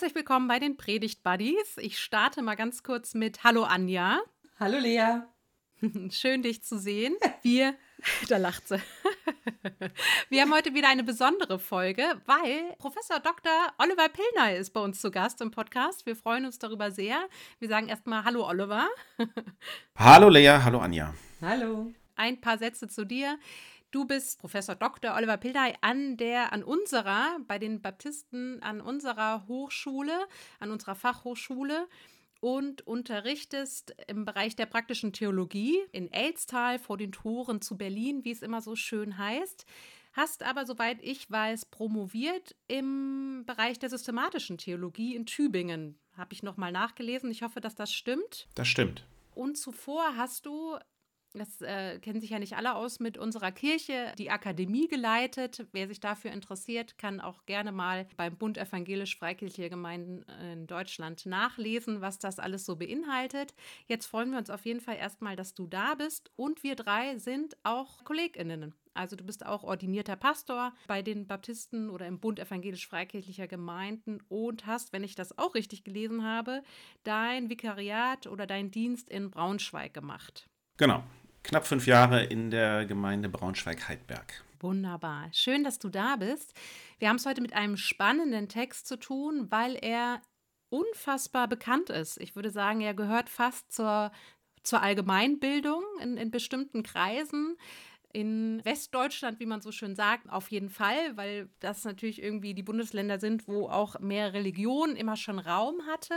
Herzlich willkommen bei den Predigt Buddies. Ich starte mal ganz kurz mit Hallo Anja. Hallo Lea. Schön dich zu sehen. Wir, da lacht sie. Wir haben heute wieder eine besondere Folge, weil Professor Dr. Oliver Pillner ist bei uns zu Gast im Podcast. Wir freuen uns darüber sehr. Wir sagen erstmal Hallo Oliver. Hallo Lea, hallo Anja. Hallo. Ein paar Sätze zu dir. Du bist Professor Dr. Oliver Pildey an der, an unserer, bei den Baptisten, an unserer Hochschule, an unserer Fachhochschule und unterrichtest im Bereich der praktischen Theologie in Elstal vor den Toren zu Berlin, wie es immer so schön heißt. Hast aber, soweit ich weiß, promoviert im Bereich der systematischen Theologie in Tübingen. Habe ich nochmal nachgelesen. Ich hoffe, dass das stimmt. Das stimmt. Und zuvor hast du das äh, kennen sich ja nicht alle aus mit unserer Kirche, die Akademie geleitet. Wer sich dafür interessiert, kann auch gerne mal beim Bund Evangelisch-Freikirchliche Gemeinden in Deutschland nachlesen, was das alles so beinhaltet. Jetzt freuen wir uns auf jeden Fall erstmal, dass du da bist und wir drei sind auch KollegInnen. Also du bist auch ordinierter Pastor bei den Baptisten oder im Bund evangelisch-freikirchlicher Gemeinden und hast, wenn ich das auch richtig gelesen habe, dein Vikariat oder dein Dienst in Braunschweig gemacht. Genau, knapp fünf Jahre in der Gemeinde Braunschweig-Heidberg. Wunderbar. Schön, dass du da bist. Wir haben es heute mit einem spannenden Text zu tun, weil er unfassbar bekannt ist. Ich würde sagen, er gehört fast zur, zur Allgemeinbildung in, in bestimmten Kreisen. In Westdeutschland, wie man so schön sagt, auf jeden Fall, weil das natürlich irgendwie die Bundesländer sind, wo auch mehr Religion immer schon Raum hatte.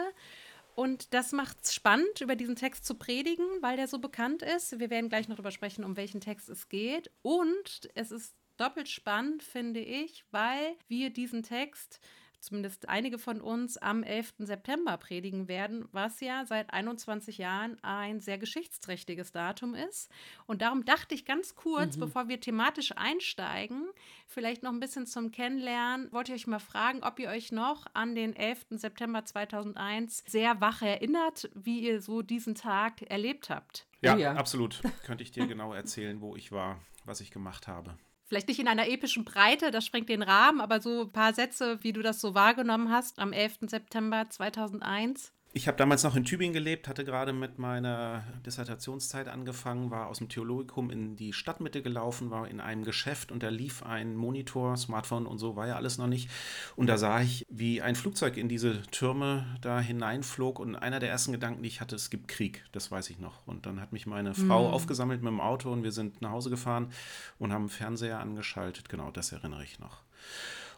Und das macht es spannend, über diesen Text zu predigen, weil der so bekannt ist. Wir werden gleich noch darüber sprechen, um welchen Text es geht. Und es ist doppelt spannend, finde ich, weil wir diesen Text zumindest einige von uns am 11. September predigen werden, was ja seit 21 Jahren ein sehr geschichtsträchtiges Datum ist. Und darum dachte ich ganz kurz, mhm. bevor wir thematisch einsteigen, vielleicht noch ein bisschen zum Kennenlernen, wollte ich euch mal fragen, ob ihr euch noch an den 11. September 2001 sehr wach erinnert, wie ihr so diesen Tag erlebt habt. Ja, oh ja. absolut. Könnte ich dir genau erzählen, wo ich war, was ich gemacht habe. Vielleicht nicht in einer epischen Breite, das sprengt den Rahmen, aber so ein paar Sätze, wie du das so wahrgenommen hast am 11. September 2001. Ich habe damals noch in Tübingen gelebt, hatte gerade mit meiner Dissertationszeit angefangen, war aus dem Theologikum in die Stadtmitte gelaufen, war in einem Geschäft und da lief ein Monitor, Smartphone und so war ja alles noch nicht. Und da sah ich, wie ein Flugzeug in diese Türme da hineinflog und einer der ersten Gedanken, die ich hatte, es gibt Krieg, das weiß ich noch. Und dann hat mich meine Frau mhm. aufgesammelt mit dem Auto und wir sind nach Hause gefahren und haben Fernseher angeschaltet. Genau, das erinnere ich noch.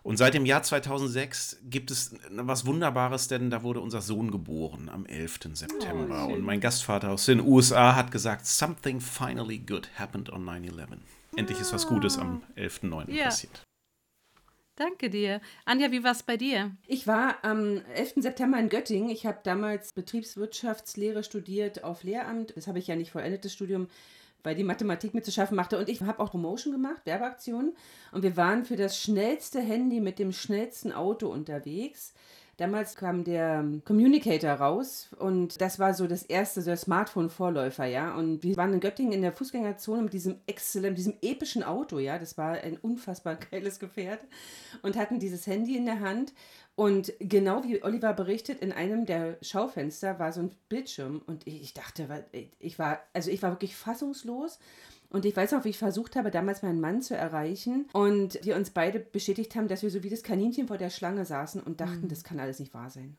Und seit dem Jahr 2006 gibt es was Wunderbares, denn da wurde unser Sohn geboren am 11. September. Oh, und mein Gastvater aus den USA hat gesagt, something finally good happened on 9-11. Endlich ist was Gutes am 11.9. Ja. passiert. Danke dir. Anja, wie war es bei dir? Ich war am 11. September in Göttingen. Ich habe damals Betriebswirtschaftslehre studiert auf Lehramt. Das habe ich ja nicht vollendet, das Studium weil die Mathematik mit zu schaffen machte. Und ich habe auch Promotion gemacht, Werbeaktionen. Und wir waren für das schnellste Handy mit dem schnellsten Auto unterwegs. Damals kam der Communicator raus und das war so das erste, so Smartphone-Vorläufer, ja. Und wir waren in Göttingen in der Fußgängerzone mit diesem exzellent, diesem epischen Auto, ja. Das war ein unfassbar geiles Gefährt und hatten dieses Handy in der Hand und genau wie Oliver berichtet, in einem der Schaufenster war so ein Bildschirm und ich, dachte, ich war, also ich war wirklich fassungslos. Und ich weiß noch, wie ich versucht habe, damals meinen Mann zu erreichen und wir uns beide bestätigt haben, dass wir so wie das Kaninchen vor der Schlange saßen und dachten, mhm. das kann alles nicht wahr sein.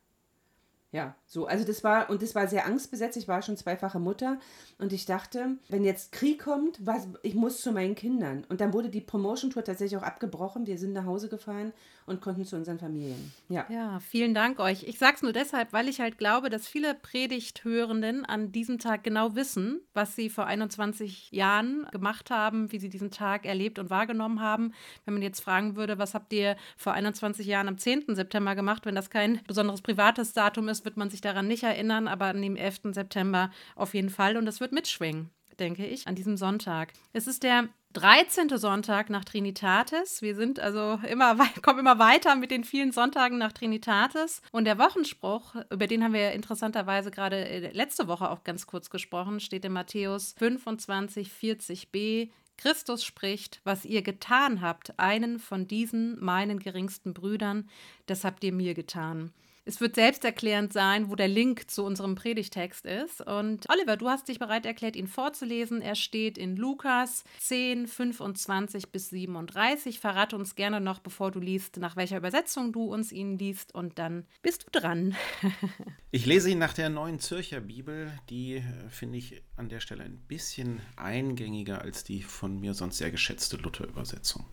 Ja, so, also das war, und das war sehr angstbesetzt. Ich war schon zweifache Mutter und ich dachte, wenn jetzt Krieg kommt, was, ich muss zu meinen Kindern. Und dann wurde die Promotion-Tour tatsächlich auch abgebrochen. Wir sind nach Hause gefahren und konnten zu unseren Familien. Ja. Ja, vielen Dank euch. Ich sage es nur deshalb, weil ich halt glaube, dass viele Predigthörenden an diesem Tag genau wissen, was sie vor 21 Jahren gemacht haben, wie sie diesen Tag erlebt und wahrgenommen haben. Wenn man jetzt fragen würde, was habt ihr vor 21 Jahren am 10. September gemacht, wenn das kein besonderes privates Datum ist, wird man sich daran nicht erinnern, aber an dem 11. September auf jeden Fall. Und das wird mitschwingen, denke ich, an diesem Sonntag. Es ist der 13. Sonntag nach Trinitatis. Wir sind also immer, kommen immer weiter mit den vielen Sonntagen nach Trinitatis. Und der Wochenspruch, über den haben wir interessanterweise gerade äh, letzte Woche auch ganz kurz gesprochen, steht in Matthäus 25, 40b. Christus spricht, was ihr getan habt, einen von diesen meinen geringsten Brüdern, das habt ihr mir getan. Es wird selbsterklärend sein, wo der Link zu unserem Predigtext ist. Und Oliver, du hast dich bereit erklärt, ihn vorzulesen. Er steht in Lukas 10, 25 bis 37. Verrate uns gerne noch, bevor du liest, nach welcher Übersetzung du uns ihn liest. Und dann bist du dran. ich lese ihn nach der neuen Zürcher Bibel. Die äh, finde ich an der Stelle ein bisschen eingängiger als die von mir sonst sehr geschätzte Luther-Übersetzung.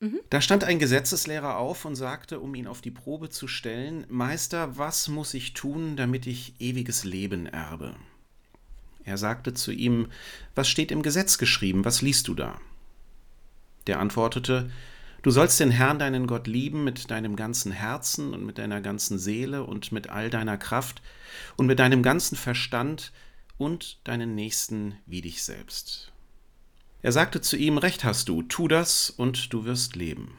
Mhm. Da stand ein Gesetzeslehrer auf und sagte, um ihn auf die Probe zu stellen, Meister, was muss ich tun, damit ich ewiges Leben erbe? Er sagte zu ihm, Was steht im Gesetz geschrieben, was liest du da? Der antwortete, Du sollst den Herrn deinen Gott lieben mit deinem ganzen Herzen und mit deiner ganzen Seele und mit all deiner Kraft und mit deinem ganzen Verstand und deinen Nächsten wie dich selbst. Er sagte zu ihm, Recht hast du, tu das und du wirst leben.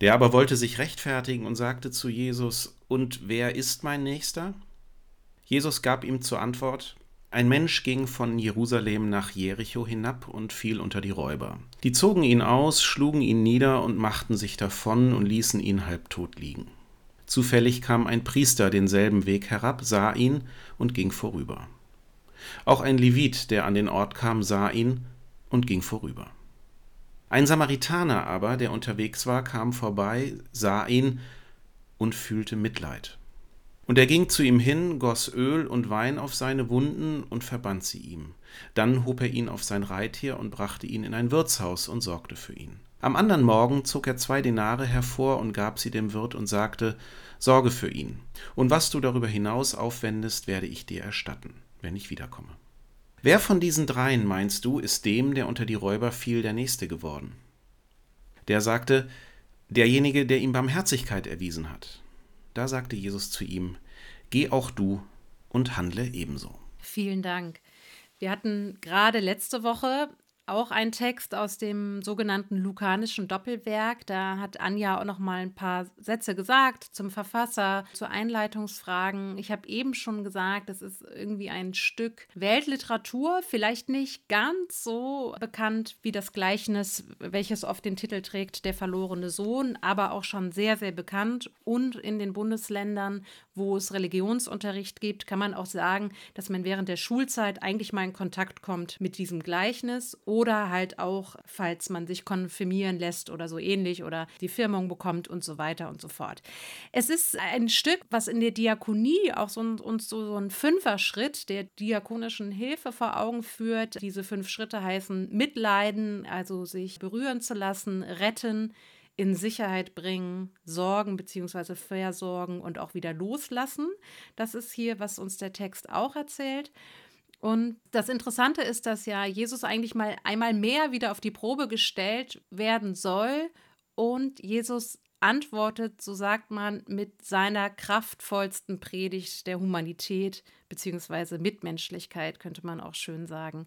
Der aber wollte sich rechtfertigen und sagte zu Jesus, Und wer ist mein Nächster? Jesus gab ihm zur Antwort, ein Mensch ging von Jerusalem nach Jericho hinab und fiel unter die Räuber. Die zogen ihn aus, schlugen ihn nieder und machten sich davon und ließen ihn halbtot liegen. Zufällig kam ein Priester denselben Weg herab, sah ihn und ging vorüber. Auch ein Levit, der an den Ort kam, sah ihn und ging vorüber. Ein Samaritaner aber, der unterwegs war, kam vorbei, sah ihn und fühlte Mitleid. Und er ging zu ihm hin, goss Öl und Wein auf seine Wunden und verband sie ihm. Dann hob er ihn auf sein Reittier und brachte ihn in ein Wirtshaus und sorgte für ihn. Am anderen Morgen zog er zwei Denare hervor und gab sie dem Wirt und sagte, Sorge für ihn, und was du darüber hinaus aufwendest, werde ich dir erstatten, wenn ich wiederkomme. Wer von diesen dreien, meinst du, ist dem, der unter die Räuber fiel, der Nächste geworden? Der sagte, derjenige, der ihm Barmherzigkeit erwiesen hat. Da sagte Jesus zu ihm, Geh auch du und handle ebenso. Vielen Dank. Wir hatten gerade letzte Woche auch ein Text aus dem sogenannten Lukanischen Doppelwerk. Da hat Anja auch noch mal ein paar Sätze gesagt zum Verfasser, zu Einleitungsfragen. Ich habe eben schon gesagt, es ist irgendwie ein Stück Weltliteratur, vielleicht nicht ganz so bekannt wie das Gleichnis, welches oft den Titel trägt, Der verlorene Sohn, aber auch schon sehr, sehr bekannt. Und in den Bundesländern, wo es Religionsunterricht gibt, kann man auch sagen, dass man während der Schulzeit eigentlich mal in Kontakt kommt mit diesem Gleichnis oder halt auch, falls man sich konfirmieren lässt oder so ähnlich oder die Firmung bekommt und so weiter und so fort. Es ist ein Stück, was in der Diakonie auch so uns so, so ein Fünfer-Schritt der diakonischen Hilfe vor Augen führt. Diese fünf Schritte heißen Mitleiden, also sich berühren zu lassen, retten, in Sicherheit bringen, sorgen bzw. versorgen und auch wieder loslassen. Das ist hier, was uns der Text auch erzählt. Und das Interessante ist, dass ja Jesus eigentlich mal einmal mehr wieder auf die Probe gestellt werden soll und Jesus antwortet, so sagt man, mit seiner kraftvollsten Predigt der Humanität bzw. Mitmenschlichkeit, könnte man auch schön sagen.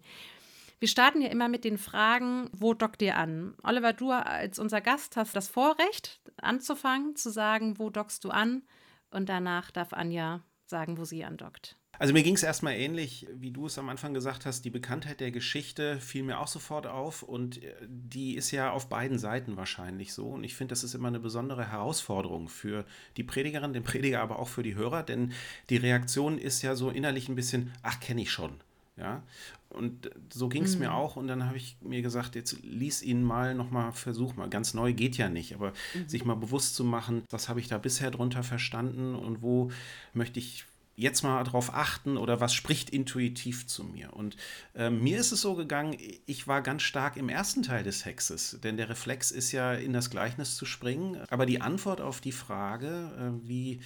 Wir starten ja immer mit den Fragen, wo dockt ihr an? Oliver, du als unser Gast hast das Vorrecht, anzufangen, zu sagen, wo dockst du an? Und danach darf Anja sagen, wo sie andockt. Also mir ging es erstmal ähnlich, wie du es am Anfang gesagt hast. Die Bekanntheit der Geschichte fiel mir auch sofort auf und äh, die ist ja auf beiden Seiten wahrscheinlich so. Und ich finde, das ist immer eine besondere Herausforderung für die Predigerin, den Prediger, aber auch für die Hörer, denn die Reaktion ist ja so innerlich ein bisschen, ach, kenne ich schon. Ja, und so ging es mhm. mir auch. Und dann habe ich mir gesagt, jetzt lies ihn mal nochmal, versuch mal. Ganz neu geht ja nicht, aber mhm. sich mal bewusst zu machen, was habe ich da bisher drunter verstanden und wo möchte ich jetzt mal darauf achten oder was spricht intuitiv zu mir. Und äh, mir ist es so gegangen, ich war ganz stark im ersten Teil des Hexes, denn der Reflex ist ja in das Gleichnis zu springen. Aber die Antwort auf die Frage, äh, wie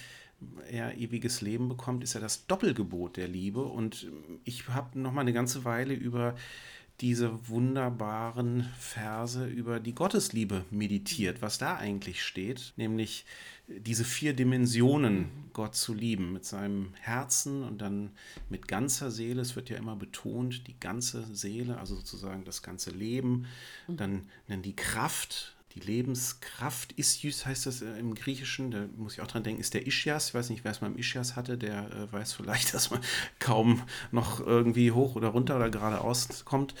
er ewiges Leben bekommt, ist ja das Doppelgebot der Liebe. Und ich habe noch mal eine ganze Weile über diese wunderbaren Verse über die Gottesliebe meditiert, was da eigentlich steht, nämlich diese vier Dimensionen Gott zu lieben, mit seinem Herzen und dann mit ganzer Seele, es wird ja immer betont, die ganze Seele, also sozusagen das ganze Leben, dann, dann die Kraft, die Lebenskraft, Isjus heißt das äh, im Griechischen, da muss ich auch dran denken, ist der Ischias, ich weiß nicht, wer es mal im Ischias hatte, der äh, weiß vielleicht, dass man kaum noch irgendwie hoch oder runter oder geradeaus kommt.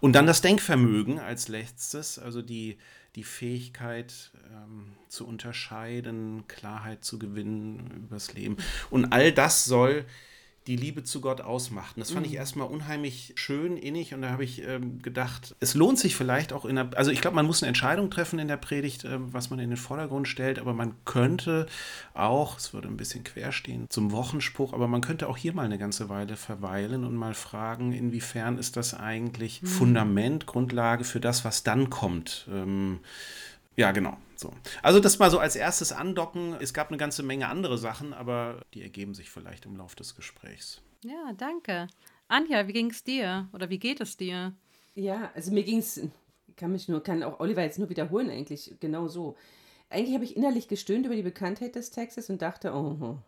Und dann das Denkvermögen als letztes, also die, die Fähigkeit ähm, zu unterscheiden, Klarheit zu gewinnen übers Leben. Und all das soll die Liebe zu Gott ausmachten. Das fand mhm. ich erstmal unheimlich schön, innig und da habe ich ähm, gedacht, es lohnt sich vielleicht auch in der, also ich glaube, man muss eine Entscheidung treffen in der Predigt, äh, was man in den Vordergrund stellt, aber man könnte auch, es würde ein bisschen quer stehen zum Wochenspruch, aber man könnte auch hier mal eine ganze Weile verweilen und mal fragen, inwiefern ist das eigentlich mhm. Fundament, Grundlage für das, was dann kommt. Ähm, ja, genau. So. Also das mal so als erstes andocken. Es gab eine ganze Menge andere Sachen, aber die ergeben sich vielleicht im Laufe des Gesprächs. Ja, danke. Anja, wie ging es dir? Oder wie geht es dir? Ja, also mir ging es, kann mich nur, kann auch Oliver jetzt nur wiederholen eigentlich, genau so. Eigentlich habe ich innerlich gestöhnt über die Bekanntheit des Textes und dachte, oh, oh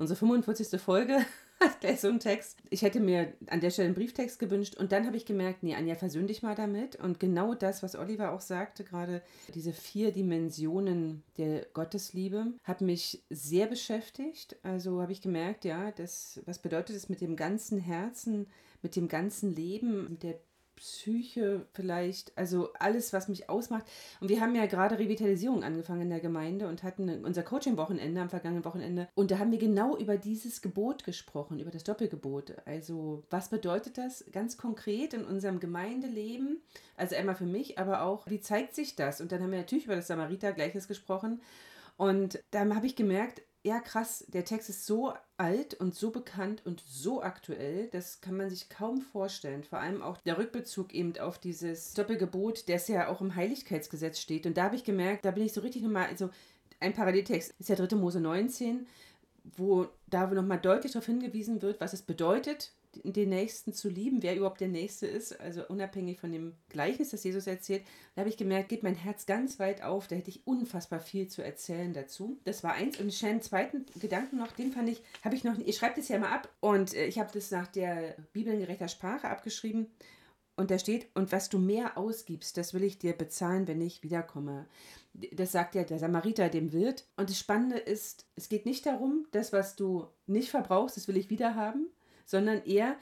unsere 45. Folge gleich so ein Text. Ich hätte mir an der Stelle einen Brieftext gewünscht und dann habe ich gemerkt, nee, Anja, versöhn dich mal damit. Und genau das, was Oliver auch sagte, gerade diese vier Dimensionen der Gottesliebe, hat mich sehr beschäftigt. Also habe ich gemerkt, ja, das, was bedeutet es mit dem ganzen Herzen, mit dem ganzen Leben, mit der Psyche vielleicht, also alles, was mich ausmacht. Und wir haben ja gerade Revitalisierung angefangen in der Gemeinde und hatten unser Coaching-Wochenende am vergangenen Wochenende. Und da haben wir genau über dieses Gebot gesprochen, über das Doppelgebot. Also was bedeutet das ganz konkret in unserem Gemeindeleben? Also einmal für mich, aber auch, wie zeigt sich das? Und dann haben wir natürlich über das Samariter gleiches gesprochen. Und da habe ich gemerkt, ja krass, der Text ist so alt und so bekannt und so aktuell, das kann man sich kaum vorstellen. Vor allem auch der Rückbezug eben auf dieses Doppelgebot, das ja auch im Heiligkeitsgesetz steht. Und da habe ich gemerkt, da bin ich so richtig nochmal, also ein Paralleltext ist der 3. Mose 19, wo da nochmal deutlich darauf hingewiesen wird, was es bedeutet, den Nächsten zu lieben, wer überhaupt der Nächste ist, also unabhängig von dem Gleichnis, das Jesus erzählt, da habe ich gemerkt, geht mein Herz ganz weit auf, da hätte ich unfassbar viel zu erzählen dazu. Das war eins und einen zweiten Gedanken noch, den fand ich, habe ich noch, ich schreibe das ja mal ab und äh, ich habe das nach der bibelgerechter Sprache abgeschrieben und da steht, und was du mehr ausgibst, das will ich dir bezahlen, wenn ich wiederkomme. Das sagt ja der Samariter dem Wirt. Und das Spannende ist, es geht nicht darum, das, was du nicht verbrauchst, das will ich wiederhaben, sondern eher,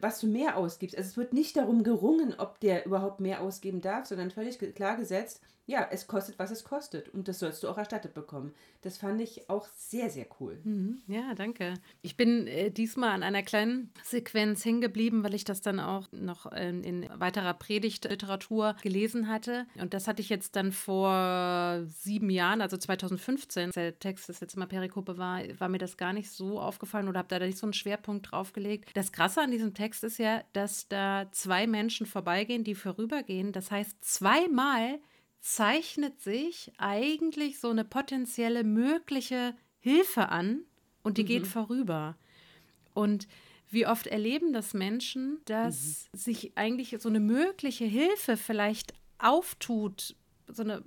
was du mehr ausgibst. Also es wird nicht darum gerungen, ob der überhaupt mehr ausgeben darf, sondern völlig klar gesetzt, ja, es kostet, was es kostet. Und das sollst du auch erstattet bekommen. Das fand ich auch sehr, sehr cool. Mhm. Ja, danke. Ich bin äh, diesmal an einer kleinen Sequenz hingeblieben, weil ich das dann auch noch in, in weiterer Predigtliteratur gelesen hatte. Und das hatte ich jetzt dann vor sieben Jahren, also 2015, der Text das jetzt mal Perikope war, war mir das gar nicht so aufgefallen oder habe da nicht so einen Schwerpunkt draufgelegt. Das Krasse an diesem Text ist ja, dass da zwei Menschen vorbeigehen, die vorübergehen. Das heißt, zweimal zeichnet sich eigentlich so eine potenzielle mögliche Hilfe an und die mhm. geht vorüber. Und wie oft erleben das Menschen, dass mhm. sich eigentlich so eine mögliche Hilfe vielleicht auftut, so eine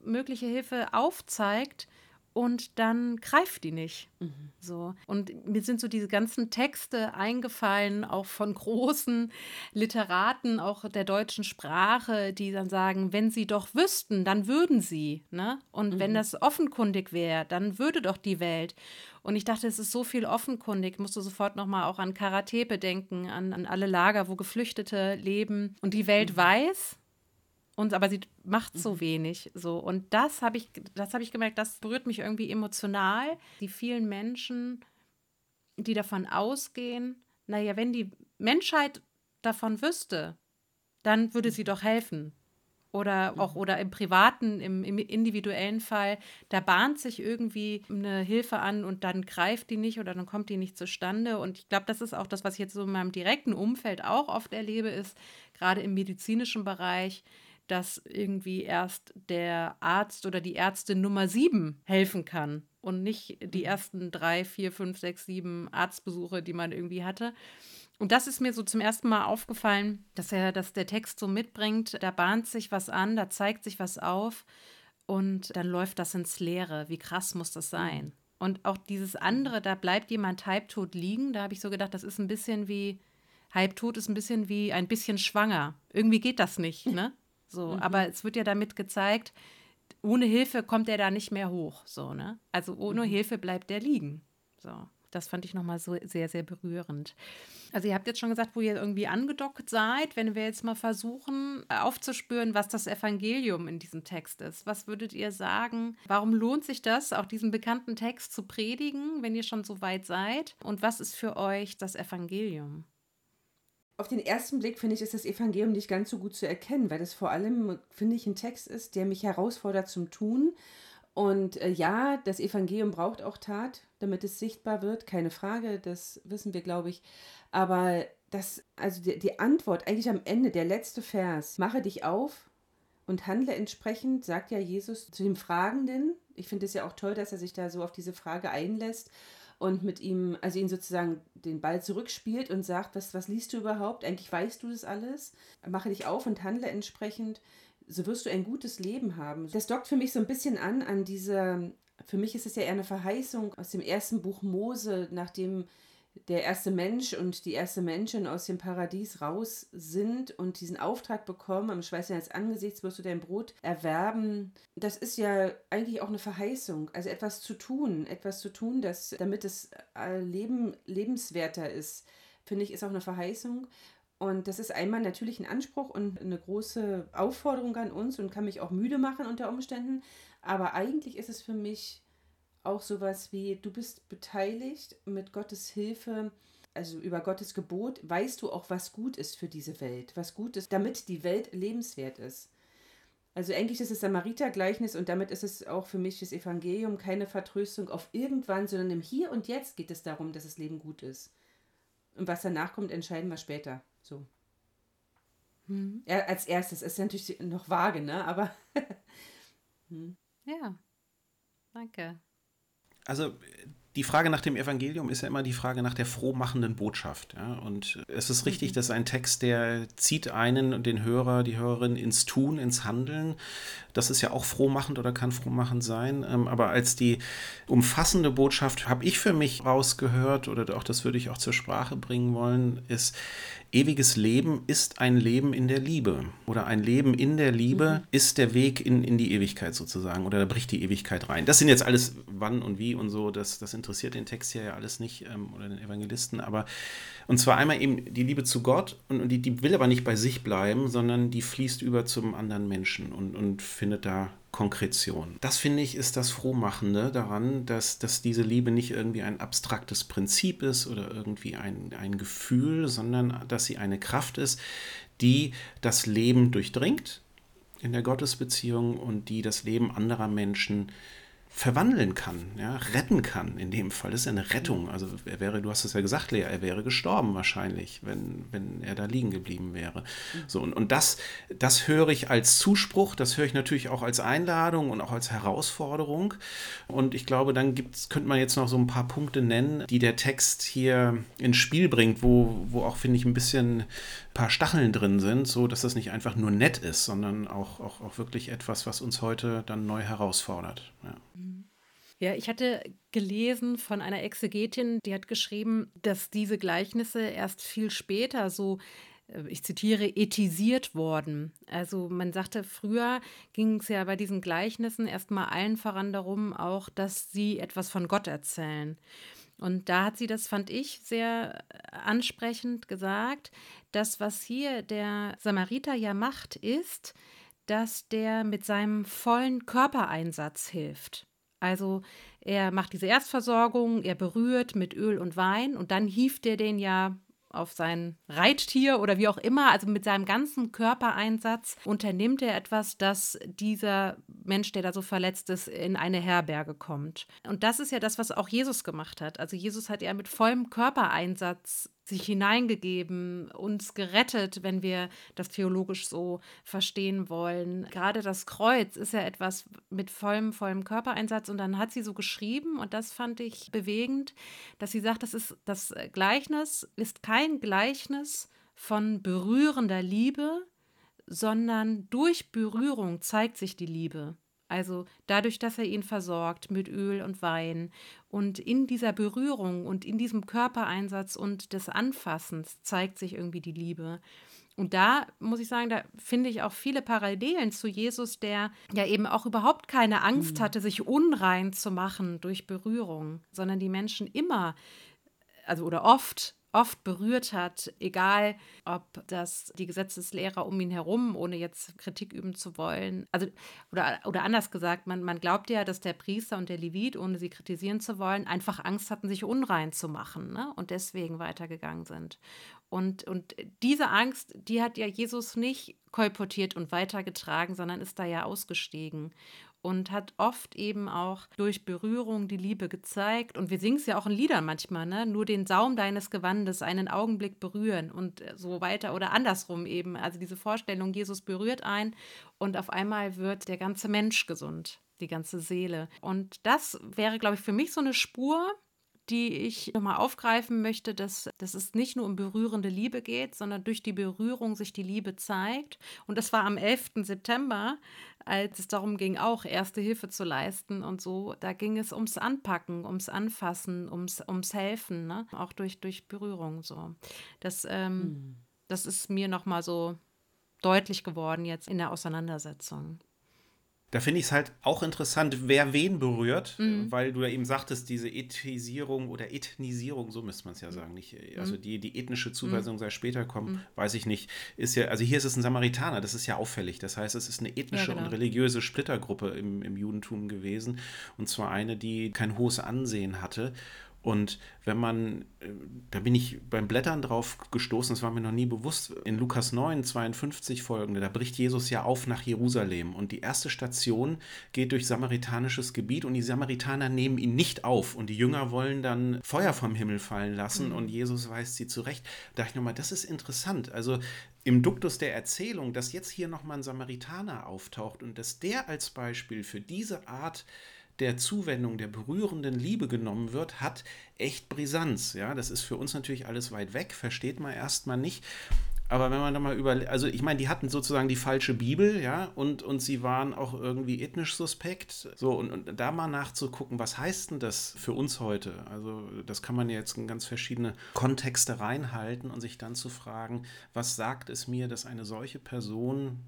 mögliche Hilfe aufzeigt und dann greift die nicht. Mhm. So. Und mir sind so diese ganzen Texte eingefallen, auch von großen Literaten, auch der deutschen Sprache, die dann sagen, wenn sie doch wüssten, dann würden sie. Ne? Und mhm. wenn das offenkundig wäre, dann würde doch die Welt. Und ich dachte, es ist so viel offenkundig. Ich musste sofort nochmal auch an Karatepe denken, an, an alle Lager, wo Geflüchtete leben. Und die Welt mhm. weiß, und aber sie macht so mhm. wenig so und das habe ich das habe ich gemerkt, das berührt mich irgendwie emotional, die vielen Menschen, die davon ausgehen, naja, wenn die Menschheit davon wüsste, dann würde sie mhm. doch helfen. Oder auch mhm. oder im privaten, im, im, individuellen Fall, da bahnt sich irgendwie eine Hilfe an und dann greift die nicht oder dann kommt die nicht zustande. Und ich glaube, das ist auch das, was ich jetzt so in meinem direkten Umfeld auch oft erlebe, ist gerade im medizinischen Bereich, dass irgendwie erst der Arzt oder die Ärztin Nummer sieben helfen kann und nicht die mhm. ersten drei, vier, fünf, sechs, sieben Arztbesuche, die man irgendwie hatte. Und das ist mir so zum ersten Mal aufgefallen, dass er, dass der Text so mitbringt, da bahnt sich was an, da zeigt sich was auf und dann läuft das ins Leere. Wie krass muss das sein? Mhm. Und auch dieses andere, da bleibt jemand halbtot liegen, da habe ich so gedacht, das ist ein bisschen wie, halbtot ist ein bisschen wie ein bisschen schwanger. Irgendwie geht das nicht, ne? So, mhm. aber es wird ja damit gezeigt, ohne Hilfe kommt er da nicht mehr hoch. So, ne? Also ohne mhm. Hilfe bleibt er liegen. So. Das fand ich nochmal so sehr, sehr berührend. Also ihr habt jetzt schon gesagt, wo ihr irgendwie angedockt seid. Wenn wir jetzt mal versuchen aufzuspüren, was das Evangelium in diesem Text ist. Was würdet ihr sagen? Warum lohnt sich das, auch diesen bekannten Text zu predigen, wenn ihr schon so weit seid? Und was ist für euch das Evangelium? Auf den ersten Blick finde ich, ist das Evangelium nicht ganz so gut zu erkennen, weil das vor allem, finde ich, ein Text ist, der mich herausfordert zum Tun und äh, ja, das Evangelium braucht auch Tat, damit es sichtbar wird, keine Frage, das wissen wir, glaube ich. Aber das, also die, die Antwort, eigentlich am Ende, der letzte Vers, mache dich auf und handle entsprechend, sagt ja Jesus zu dem Fragenden. Ich finde es ja auch toll, dass er sich da so auf diese Frage einlässt und mit ihm, also ihn sozusagen den Ball zurückspielt und sagt, was, was liest du überhaupt? Eigentlich weißt du das alles. Mache dich auf und handle entsprechend so wirst du ein gutes Leben haben. Das dockt für mich so ein bisschen an an diese, für mich ist es ja eher eine Verheißung aus dem ersten Buch Mose, nachdem der erste Mensch und die erste Menschen aus dem Paradies raus sind und diesen Auftrag bekommen, am Schweiß deines Angesichts wirst du dein Brot erwerben. Das ist ja eigentlich auch eine Verheißung, also etwas zu tun, etwas zu tun, das, damit das Leben lebenswerter ist, finde ich, ist auch eine Verheißung. Und das ist einmal natürlich ein Anspruch und eine große Aufforderung an uns und kann mich auch müde machen unter Umständen. Aber eigentlich ist es für mich auch sowas wie, du bist beteiligt mit Gottes Hilfe, also über Gottes Gebot, weißt du auch, was gut ist für diese Welt, was gut ist, damit die Welt lebenswert ist. Also eigentlich ist es Samariter-Gleichnis und damit ist es auch für mich das Evangelium keine Vertröstung auf irgendwann, sondern im Hier und Jetzt geht es darum, dass das Leben gut ist. Und was danach kommt, entscheiden wir später. So. Hm. Ja, als erstes ist natürlich noch vage, ne? Aber. hm. Ja. Danke. Also die Frage nach dem Evangelium ist ja immer die Frage nach der frohmachenden Botschaft. Ja? Und es ist richtig, mhm. dass ein Text, der zieht einen und den Hörer, die Hörerin ins Tun, ins Handeln. Das ist ja auch frohmachend oder kann frohmachend sein. Ähm, aber als die umfassende Botschaft habe ich für mich rausgehört, oder auch das würde ich auch zur Sprache bringen wollen, ist, ewiges Leben ist ein Leben in der Liebe. Oder ein Leben in der Liebe mhm. ist der Weg in, in die Ewigkeit sozusagen. Oder da bricht die Ewigkeit rein. Das sind jetzt alles wann und wie und so. Das, das interessiert den Text hier ja alles nicht ähm, oder den Evangelisten. Aber und zwar einmal eben die Liebe zu Gott und, und die, die will aber nicht bei sich bleiben, sondern die fließt über zum anderen Menschen und, und findet da Konkretion. Das finde ich ist das Frohmachende daran, dass, dass diese Liebe nicht irgendwie ein abstraktes Prinzip ist oder irgendwie ein, ein Gefühl, sondern dass sie eine Kraft ist, die das Leben durchdringt in der Gottesbeziehung und die das Leben anderer Menschen verwandeln kann, ja, retten kann in dem Fall. Das ist eine Rettung. Also er wäre, du hast es ja gesagt, Lea, er wäre gestorben wahrscheinlich, wenn, wenn er da liegen geblieben wäre. So, und, und das, das höre ich als Zuspruch, das höre ich natürlich auch als Einladung und auch als Herausforderung. Und ich glaube, dann gibt's, könnte man jetzt noch so ein paar Punkte nennen, die der Text hier ins Spiel bringt, wo, wo auch, finde ich, ein bisschen paar Stacheln drin sind, so dass das nicht einfach nur nett ist, sondern auch, auch, auch wirklich etwas, was uns heute dann neu herausfordert. Ja. Ja, ich hatte gelesen von einer Exegetin, die hat geschrieben, dass diese Gleichnisse erst viel später so äh, ich zitiere, ethisiert worden. Also man sagte, früher ging es ja bei diesen Gleichnissen erstmal allen voran darum, auch, dass sie etwas von Gott erzählen. Und da hat sie das, fand ich, sehr äh, ansprechend gesagt. Das, was hier der Samariter ja macht, ist, dass der mit seinem vollen Körpereinsatz hilft. Also er macht diese Erstversorgung, er berührt mit Öl und Wein und dann hieft er den ja auf sein Reittier oder wie auch immer, also mit seinem ganzen Körpereinsatz unternimmt er etwas, dass dieser Mensch, der da so verletzt ist, in eine Herberge kommt. Und das ist ja das, was auch Jesus gemacht hat. Also Jesus hat ja mit vollem Körpereinsatz sich hineingegeben, uns gerettet, wenn wir das theologisch so verstehen wollen. Gerade das Kreuz ist ja etwas mit vollem, vollem Körpereinsatz. Und dann hat sie so geschrieben, und das fand ich bewegend, dass sie sagt, das ist das Gleichnis ist kein Gleichnis von berührender Liebe, sondern durch Berührung zeigt sich die Liebe. Also dadurch, dass er ihn versorgt mit Öl und Wein. Und in dieser Berührung und in diesem Körpereinsatz und des Anfassens zeigt sich irgendwie die Liebe. Und da muss ich sagen, da finde ich auch viele Parallelen zu Jesus, der ja eben auch überhaupt keine Angst mhm. hatte, sich unrein zu machen durch Berührung, sondern die Menschen immer, also oder oft oft berührt hat, egal ob das die Gesetzeslehrer um ihn herum, ohne jetzt Kritik üben zu wollen, also oder, oder anders gesagt, man, man glaubt ja, dass der Priester und der Levit, ohne sie kritisieren zu wollen, einfach Angst hatten, sich unrein zu machen ne? und deswegen weitergegangen sind. Und, und diese Angst, die hat ja Jesus nicht kolportiert und weitergetragen, sondern ist da ja ausgestiegen und hat oft eben auch durch Berührung die Liebe gezeigt. Und wir singen es ja auch in Liedern manchmal, ne? Nur den Saum deines Gewandes einen Augenblick berühren und so weiter oder andersrum eben. Also diese Vorstellung, Jesus berührt ein und auf einmal wird der ganze Mensch gesund, die ganze Seele. Und das wäre, glaube ich, für mich so eine Spur, die ich nochmal aufgreifen möchte, dass, dass es nicht nur um berührende Liebe geht, sondern durch die Berührung sich die Liebe zeigt. Und das war am 11. September, als es darum ging, auch erste Hilfe zu leisten und so. Da ging es ums Anpacken, ums Anfassen, ums, ums Helfen, ne? auch durch, durch Berührung so. Das, ähm, hm. das ist mir nochmal so deutlich geworden jetzt in der Auseinandersetzung. Da finde ich es halt auch interessant, wer wen berührt, mhm. weil du ja eben sagtest, diese Ethisierung oder Ethnisierung, so müsste man es ja sagen, nicht, also mhm. die, die ethnische Zuweisung mhm. sei später kommen, mhm. weiß ich nicht, ist ja, also hier ist es ein Samaritaner, das ist ja auffällig. Das heißt, es ist eine ethnische ja, genau. und religiöse Splittergruppe im, im Judentum gewesen und zwar eine, die kein hohes Ansehen hatte und wenn man, äh, da bin ich beim Blättern drauf gestoßen, das war mir noch nie bewusst, in Lukas 9, 52 folgende, da bricht Jesus ja auf nach Jerusalem und die erste Station geht durch samaritanisches Gebiet und die Samaritaner nehmen ihn nicht auf und die Jünger wollen dann Feuer vom Himmel fallen lassen mhm. und Jesus weist sie zurecht. Da dachte ich nochmal, das ist interessant. Also im Duktus der Erzählung, dass jetzt hier nochmal ein Samaritaner auftaucht und dass der als Beispiel für diese Art der Zuwendung, der berührenden Liebe genommen wird, hat echt Brisanz. Ja, das ist für uns natürlich alles weit weg, versteht man erstmal nicht. Aber wenn man da mal über, also ich meine, die hatten sozusagen die falsche Bibel, ja, und, und sie waren auch irgendwie ethnisch suspekt. So, und, und da mal nachzugucken, was heißt denn das für uns heute? Also, das kann man jetzt in ganz verschiedene Kontexte reinhalten und sich dann zu fragen, was sagt es mir, dass eine solche Person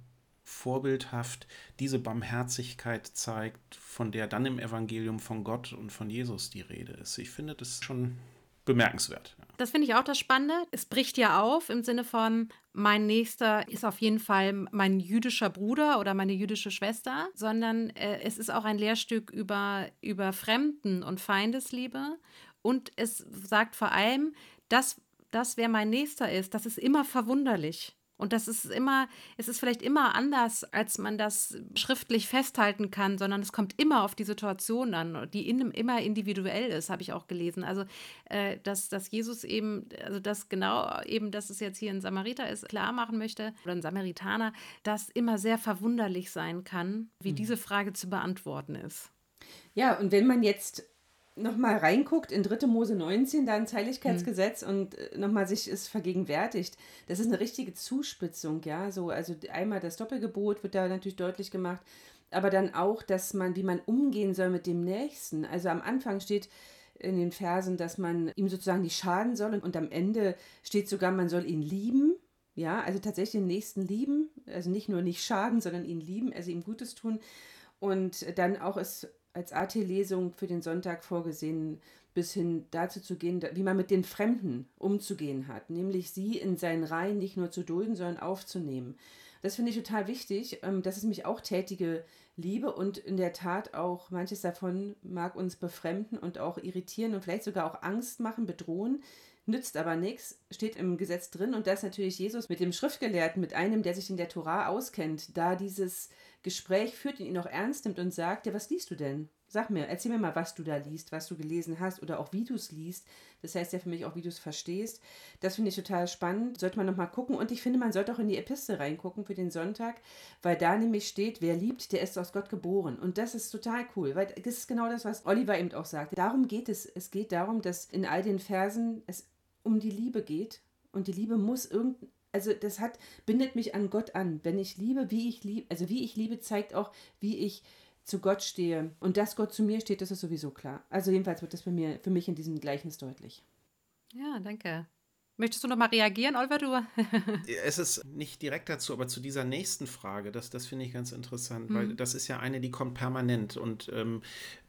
vorbildhaft diese Barmherzigkeit zeigt, von der dann im Evangelium von Gott und von Jesus die Rede ist. Ich finde das schon bemerkenswert. Das finde ich auch das Spannende. Es bricht ja auf im Sinne von, mein Nächster ist auf jeden Fall mein jüdischer Bruder oder meine jüdische Schwester, sondern äh, es ist auch ein Lehrstück über, über Fremden und Feindesliebe. Und es sagt vor allem, dass das, wer mein Nächster ist, das ist immer verwunderlich. Und das ist immer, es ist vielleicht immer anders, als man das schriftlich festhalten kann, sondern es kommt immer auf die Situation an, die in, immer individuell ist, habe ich auch gelesen. Also, äh, dass, dass Jesus eben, also das genau eben, dass es jetzt hier ein Samariter ist, klar machen möchte, oder ein Samaritaner, das immer sehr verwunderlich sein kann, wie mhm. diese Frage zu beantworten ist. Ja, und wenn man jetzt nochmal reinguckt in 3. Mose 19, da ein Zeiligkeitsgesetz mhm. und äh, nochmal sich es vergegenwärtigt, das ist eine richtige Zuspitzung, ja. So, also einmal das Doppelgebot wird da natürlich deutlich gemacht, aber dann auch, dass man, wie man umgehen soll mit dem Nächsten. Also am Anfang steht in den Versen, dass man ihm sozusagen nicht schaden soll und, und am Ende steht sogar, man soll ihn lieben. Ja, also tatsächlich den Nächsten lieben, also nicht nur nicht schaden, sondern ihn lieben, also ihm Gutes tun. Und dann auch es als AT-Lesung für den Sonntag vorgesehen, bis hin dazu zu gehen, wie man mit den Fremden umzugehen hat, nämlich sie in seinen Reihen nicht nur zu dulden, sondern aufzunehmen. Das finde ich total wichtig. Ähm, das ist mich auch tätige Liebe und in der Tat auch manches davon mag uns befremden und auch irritieren und vielleicht sogar auch Angst machen, bedrohen nützt aber nichts, steht im Gesetz drin und das natürlich Jesus mit dem Schriftgelehrten, mit einem, der sich in der Tora auskennt, da dieses Gespräch führt ihn auch ernst nimmt und sagt, ja, was liest du denn? Sag mir, erzähl mir mal, was du da liest, was du gelesen hast oder auch wie du es liest. Das heißt ja für mich auch, wie du es verstehst. Das finde ich total spannend. Sollte man nochmal gucken. Und ich finde, man sollte auch in die Epistel reingucken für den Sonntag, weil da nämlich steht, wer liebt, der ist aus Gott geboren. Und das ist total cool, weil das ist genau das, was Oliver eben auch sagt. Darum geht es. Es geht darum, dass in all den Versen es um die Liebe geht. Und die Liebe muss irgend, also das hat, bindet mich an Gott an. Wenn ich liebe, wie ich liebe, also wie ich liebe, zeigt auch, wie ich zu Gott stehe. Und dass Gott zu mir steht, das ist sowieso klar. Also jedenfalls wird das bei mir, für mich in diesem Gleichnis deutlich. Ja, danke. Möchtest du noch mal reagieren, Oliver? Du? es ist nicht direkt dazu, aber zu dieser nächsten Frage, das, das finde ich ganz interessant, mhm. weil das ist ja eine, die kommt permanent und ähm,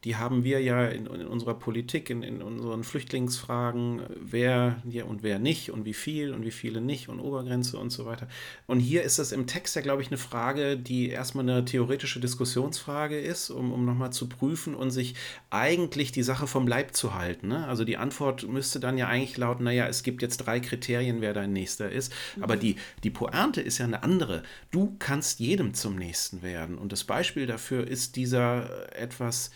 die haben wir ja in, in unserer Politik, in, in, unseren Flüchtlingsfragen, wer ja und wer nicht und wie viel und wie viele nicht und Obergrenze und so weiter. Und hier ist das im Text ja, glaube ich, eine Frage, die erstmal eine theoretische Diskussionsfrage ist, um, um nochmal zu prüfen und sich eigentlich die Sache vom Leib zu halten. Ne? Also die Antwort müsste dann ja eigentlich lauten, naja, es gibt jetzt drei Kriterien, wer dein Nächster ist. Mhm. Aber die, die Pointe ist ja eine andere. Du kannst jedem zum Nächsten werden. Und das Beispiel dafür ist dieser etwas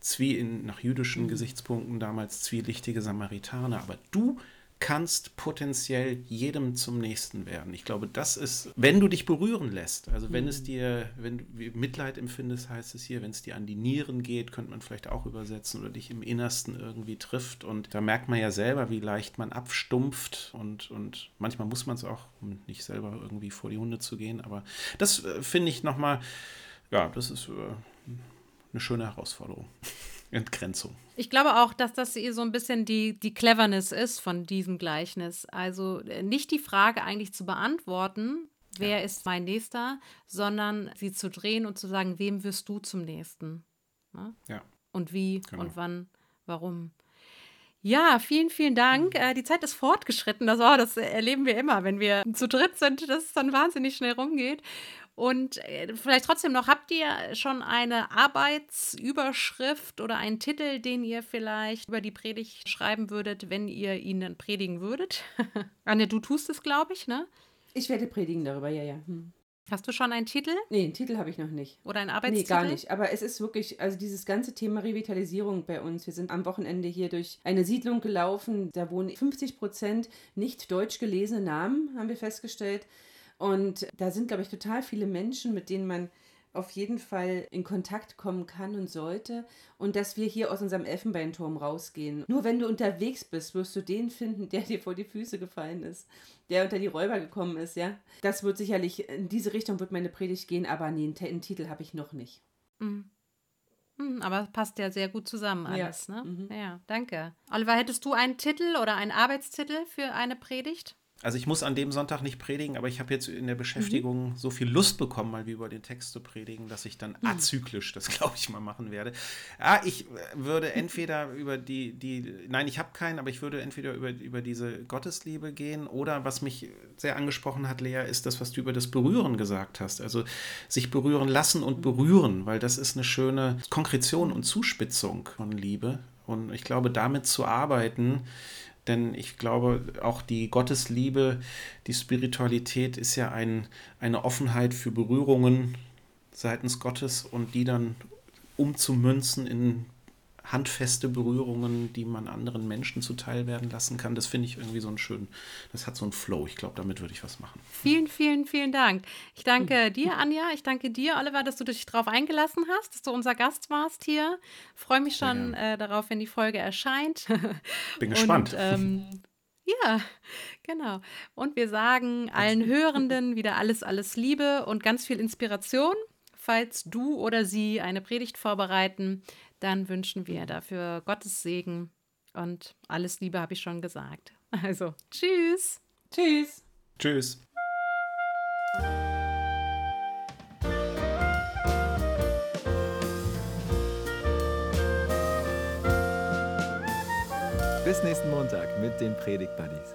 zwie in, nach jüdischen mhm. Gesichtspunkten damals zwielichtige Samaritaner. Aber du kannst potenziell jedem zum Nächsten werden. Ich glaube, das ist, wenn du dich berühren lässt, also wenn mhm. es dir, wenn du Mitleid empfindest, heißt es hier, wenn es dir an die Nieren geht, könnte man vielleicht auch übersetzen oder dich im Innersten irgendwie trifft. Und da merkt man ja selber, wie leicht man abstumpft und, und manchmal muss man es auch, um nicht selber irgendwie vor die Hunde zu gehen. Aber das äh, finde ich nochmal, ja, das ist äh, eine schöne Herausforderung. Entgrenzung. Ich glaube auch, dass das so ein bisschen die, die Cleverness ist von diesem Gleichnis. Also äh, nicht die Frage eigentlich zu beantworten, wer ja. ist mein Nächster, sondern sie zu drehen und zu sagen, wem wirst du zum Nächsten? Ne? Ja. Und wie genau. und wann, warum. Ja, vielen, vielen Dank. Mhm. Äh, die Zeit ist fortgeschritten. Das, oh, das erleben wir immer, wenn wir zu dritt sind, dass es dann wahnsinnig schnell rumgeht. Und äh, vielleicht trotzdem noch, habt ihr schon eine Arbeitsüberschrift oder einen Titel, den ihr vielleicht über die Predigt schreiben würdet, wenn ihr ihn dann predigen würdet? Anja, du tust es, glaube ich, ne? Ich werde predigen darüber, ja, ja. Hm. Hast du schon einen Titel? Nee, einen Titel habe ich noch nicht. Oder einen Arbeitstitel? Nee, gar nicht. Aber es ist wirklich, also dieses ganze Thema Revitalisierung bei uns. Wir sind am Wochenende hier durch eine Siedlung gelaufen. Da wohnen 50 Prozent nicht deutsch gelesene Namen, haben wir festgestellt. Und da sind, glaube ich, total viele Menschen, mit denen man auf jeden Fall in Kontakt kommen kann und sollte. Und dass wir hier aus unserem Elfenbeinturm rausgehen. Nur wenn du unterwegs bist, wirst du den finden, der dir vor die Füße gefallen ist, der unter die Räuber gekommen ist, ja. Das wird sicherlich, in diese Richtung wird meine Predigt gehen, aber nee, einen, Titel habe ich noch nicht. Mhm. Mhm, aber passt ja sehr gut zusammen alles, ja. ne? Mhm. Ja, danke. Oliver, hättest du einen Titel oder einen Arbeitstitel für eine Predigt? Also ich muss an dem Sonntag nicht predigen, aber ich habe jetzt in der Beschäftigung mhm. so viel Lust bekommen, mal wie über den Text zu predigen, dass ich dann mhm. azyklisch das, glaube ich, mal machen werde. Ja, ich äh, würde entweder über die, die nein, ich habe keinen, aber ich würde entweder über, über diese Gottesliebe gehen oder was mich sehr angesprochen hat, Lea, ist das, was du über das Berühren gesagt hast. Also sich berühren lassen und berühren, weil das ist eine schöne Konkretion und Zuspitzung von Liebe. Und ich glaube, damit zu arbeiten, denn ich glaube, auch die Gottesliebe, die Spiritualität ist ja ein, eine Offenheit für Berührungen seitens Gottes und die dann umzumünzen in handfeste Berührungen, die man anderen Menschen zuteil werden lassen kann. Das finde ich irgendwie so ein schön, das hat so einen Flow. Ich glaube, damit würde ich was machen. Vielen, vielen, vielen Dank. Ich danke dir, Anja. Ich danke dir, Oliver, dass du dich darauf eingelassen hast, dass du unser Gast warst hier. Freue mich schon äh, darauf, wenn die Folge erscheint. Bin gespannt. Und, ähm, ja, genau. Und wir sagen allen Hörenden wieder alles, alles Liebe und ganz viel Inspiration. Falls du oder sie eine Predigt vorbereiten, dann wünschen wir dafür Gottes Segen und alles Liebe habe ich schon gesagt. Also, tschüss. Tschüss. Tschüss. Bis nächsten Montag mit den Predigt Buddies.